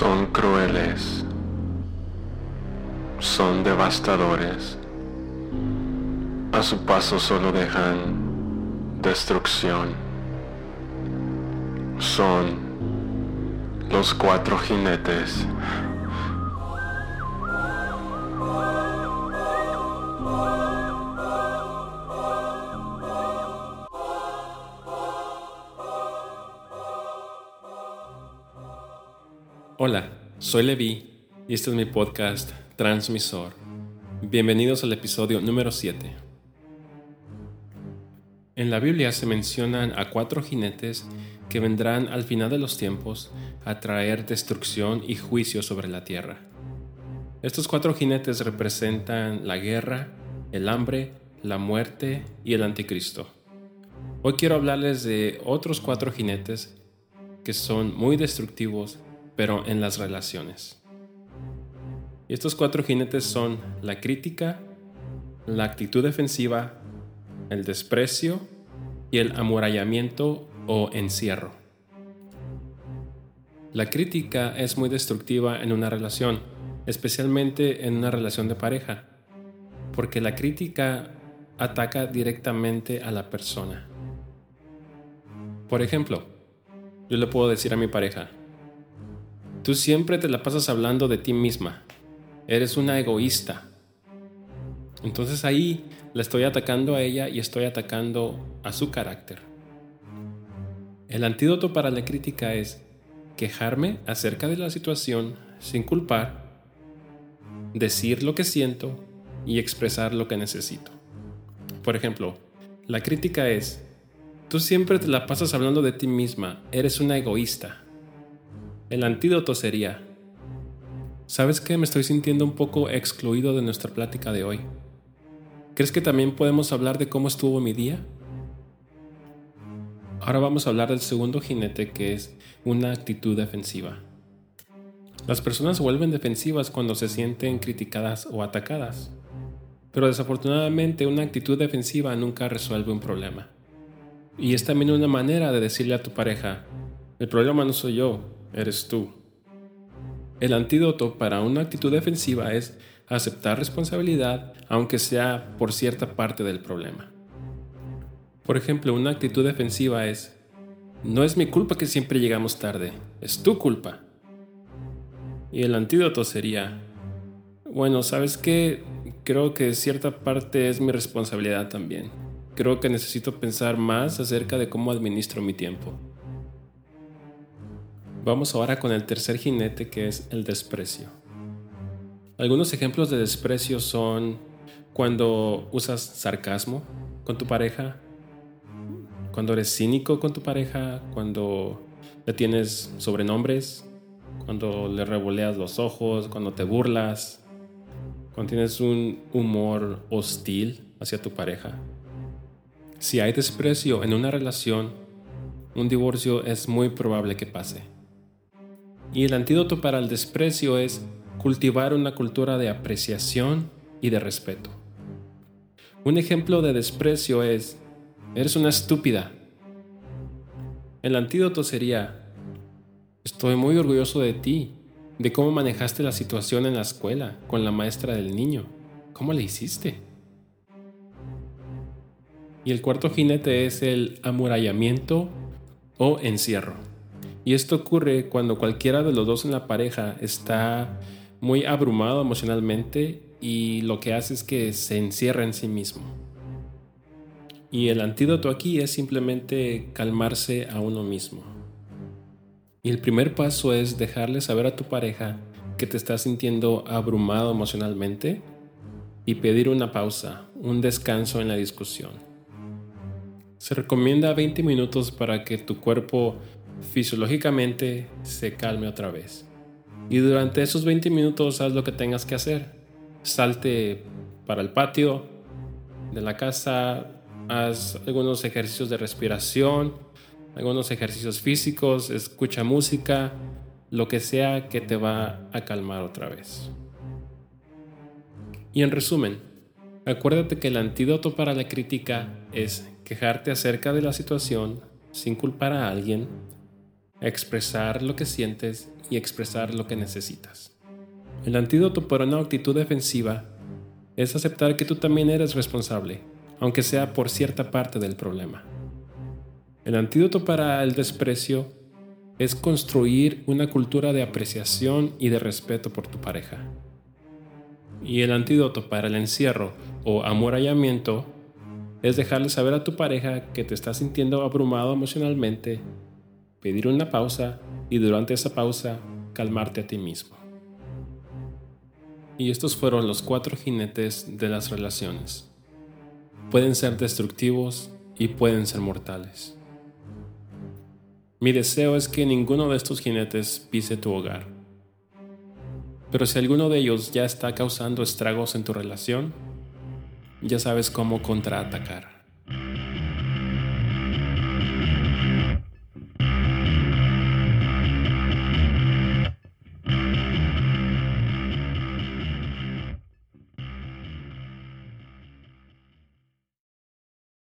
son crueles, son devastadores, a su paso solo dejan destrucción. Son los cuatro jinetes. Hola, soy Levi y este es mi podcast Transmisor. Bienvenidos al episodio número 7. En la Biblia se mencionan a cuatro jinetes que vendrán al final de los tiempos a traer destrucción y juicio sobre la tierra. Estos cuatro jinetes representan la guerra, el hambre, la muerte y el anticristo. Hoy quiero hablarles de otros cuatro jinetes que son muy destructivos pero en las relaciones. Y estos cuatro jinetes son la crítica, la actitud defensiva, el desprecio y el amurallamiento o encierro. La crítica es muy destructiva en una relación, especialmente en una relación de pareja, porque la crítica ataca directamente a la persona. Por ejemplo, yo le puedo decir a mi pareja, Tú siempre te la pasas hablando de ti misma. Eres una egoísta. Entonces ahí la estoy atacando a ella y estoy atacando a su carácter. El antídoto para la crítica es quejarme acerca de la situación sin culpar, decir lo que siento y expresar lo que necesito. Por ejemplo, la crítica es, tú siempre te la pasas hablando de ti misma, eres una egoísta. El antídoto sería, ¿sabes qué? Me estoy sintiendo un poco excluido de nuestra plática de hoy. ¿Crees que también podemos hablar de cómo estuvo mi día? Ahora vamos a hablar del segundo jinete que es una actitud defensiva. Las personas vuelven defensivas cuando se sienten criticadas o atacadas, pero desafortunadamente una actitud defensiva nunca resuelve un problema. Y es también una manera de decirle a tu pareja, el problema no soy yo, eres tú. El antídoto para una actitud defensiva es aceptar responsabilidad aunque sea por cierta parte del problema. Por ejemplo, una actitud defensiva es, no es mi culpa que siempre llegamos tarde, es tu culpa. Y el antídoto sería, bueno, ¿sabes qué? Creo que cierta parte es mi responsabilidad también. Creo que necesito pensar más acerca de cómo administro mi tiempo. Vamos ahora con el tercer jinete que es el desprecio. Algunos ejemplos de desprecio son cuando usas sarcasmo con tu pareja, cuando eres cínico con tu pareja, cuando le tienes sobrenombres, cuando le revoleas los ojos, cuando te burlas, cuando tienes un humor hostil hacia tu pareja. Si hay desprecio en una relación, un divorcio es muy probable que pase. Y el antídoto para el desprecio es cultivar una cultura de apreciación y de respeto. Un ejemplo de desprecio es, eres una estúpida. El antídoto sería, estoy muy orgulloso de ti, de cómo manejaste la situación en la escuela con la maestra del niño. ¿Cómo le hiciste? Y el cuarto jinete es el amurallamiento o encierro. Y esto ocurre cuando cualquiera de los dos en la pareja está muy abrumado emocionalmente y lo que hace es que se encierra en sí mismo. Y el antídoto aquí es simplemente calmarse a uno mismo. Y el primer paso es dejarle saber a tu pareja que te estás sintiendo abrumado emocionalmente y pedir una pausa, un descanso en la discusión. Se recomienda 20 minutos para que tu cuerpo fisiológicamente se calme otra vez. Y durante esos 20 minutos haz lo que tengas que hacer. Salte para el patio de la casa, haz algunos ejercicios de respiración, algunos ejercicios físicos, escucha música, lo que sea que te va a calmar otra vez. Y en resumen, acuérdate que el antídoto para la crítica es quejarte acerca de la situación sin culpar a alguien expresar lo que sientes y expresar lo que necesitas. El antídoto para una actitud defensiva es aceptar que tú también eres responsable, aunque sea por cierta parte del problema. El antídoto para el desprecio es construir una cultura de apreciación y de respeto por tu pareja. Y el antídoto para el encierro o amorallamiento es dejarle saber a tu pareja que te estás sintiendo abrumado emocionalmente, pedir una pausa y durante esa pausa calmarte a ti mismo. Y estos fueron los cuatro jinetes de las relaciones. Pueden ser destructivos y pueden ser mortales. Mi deseo es que ninguno de estos jinetes pise tu hogar. Pero si alguno de ellos ya está causando estragos en tu relación, ya sabes cómo contraatacar.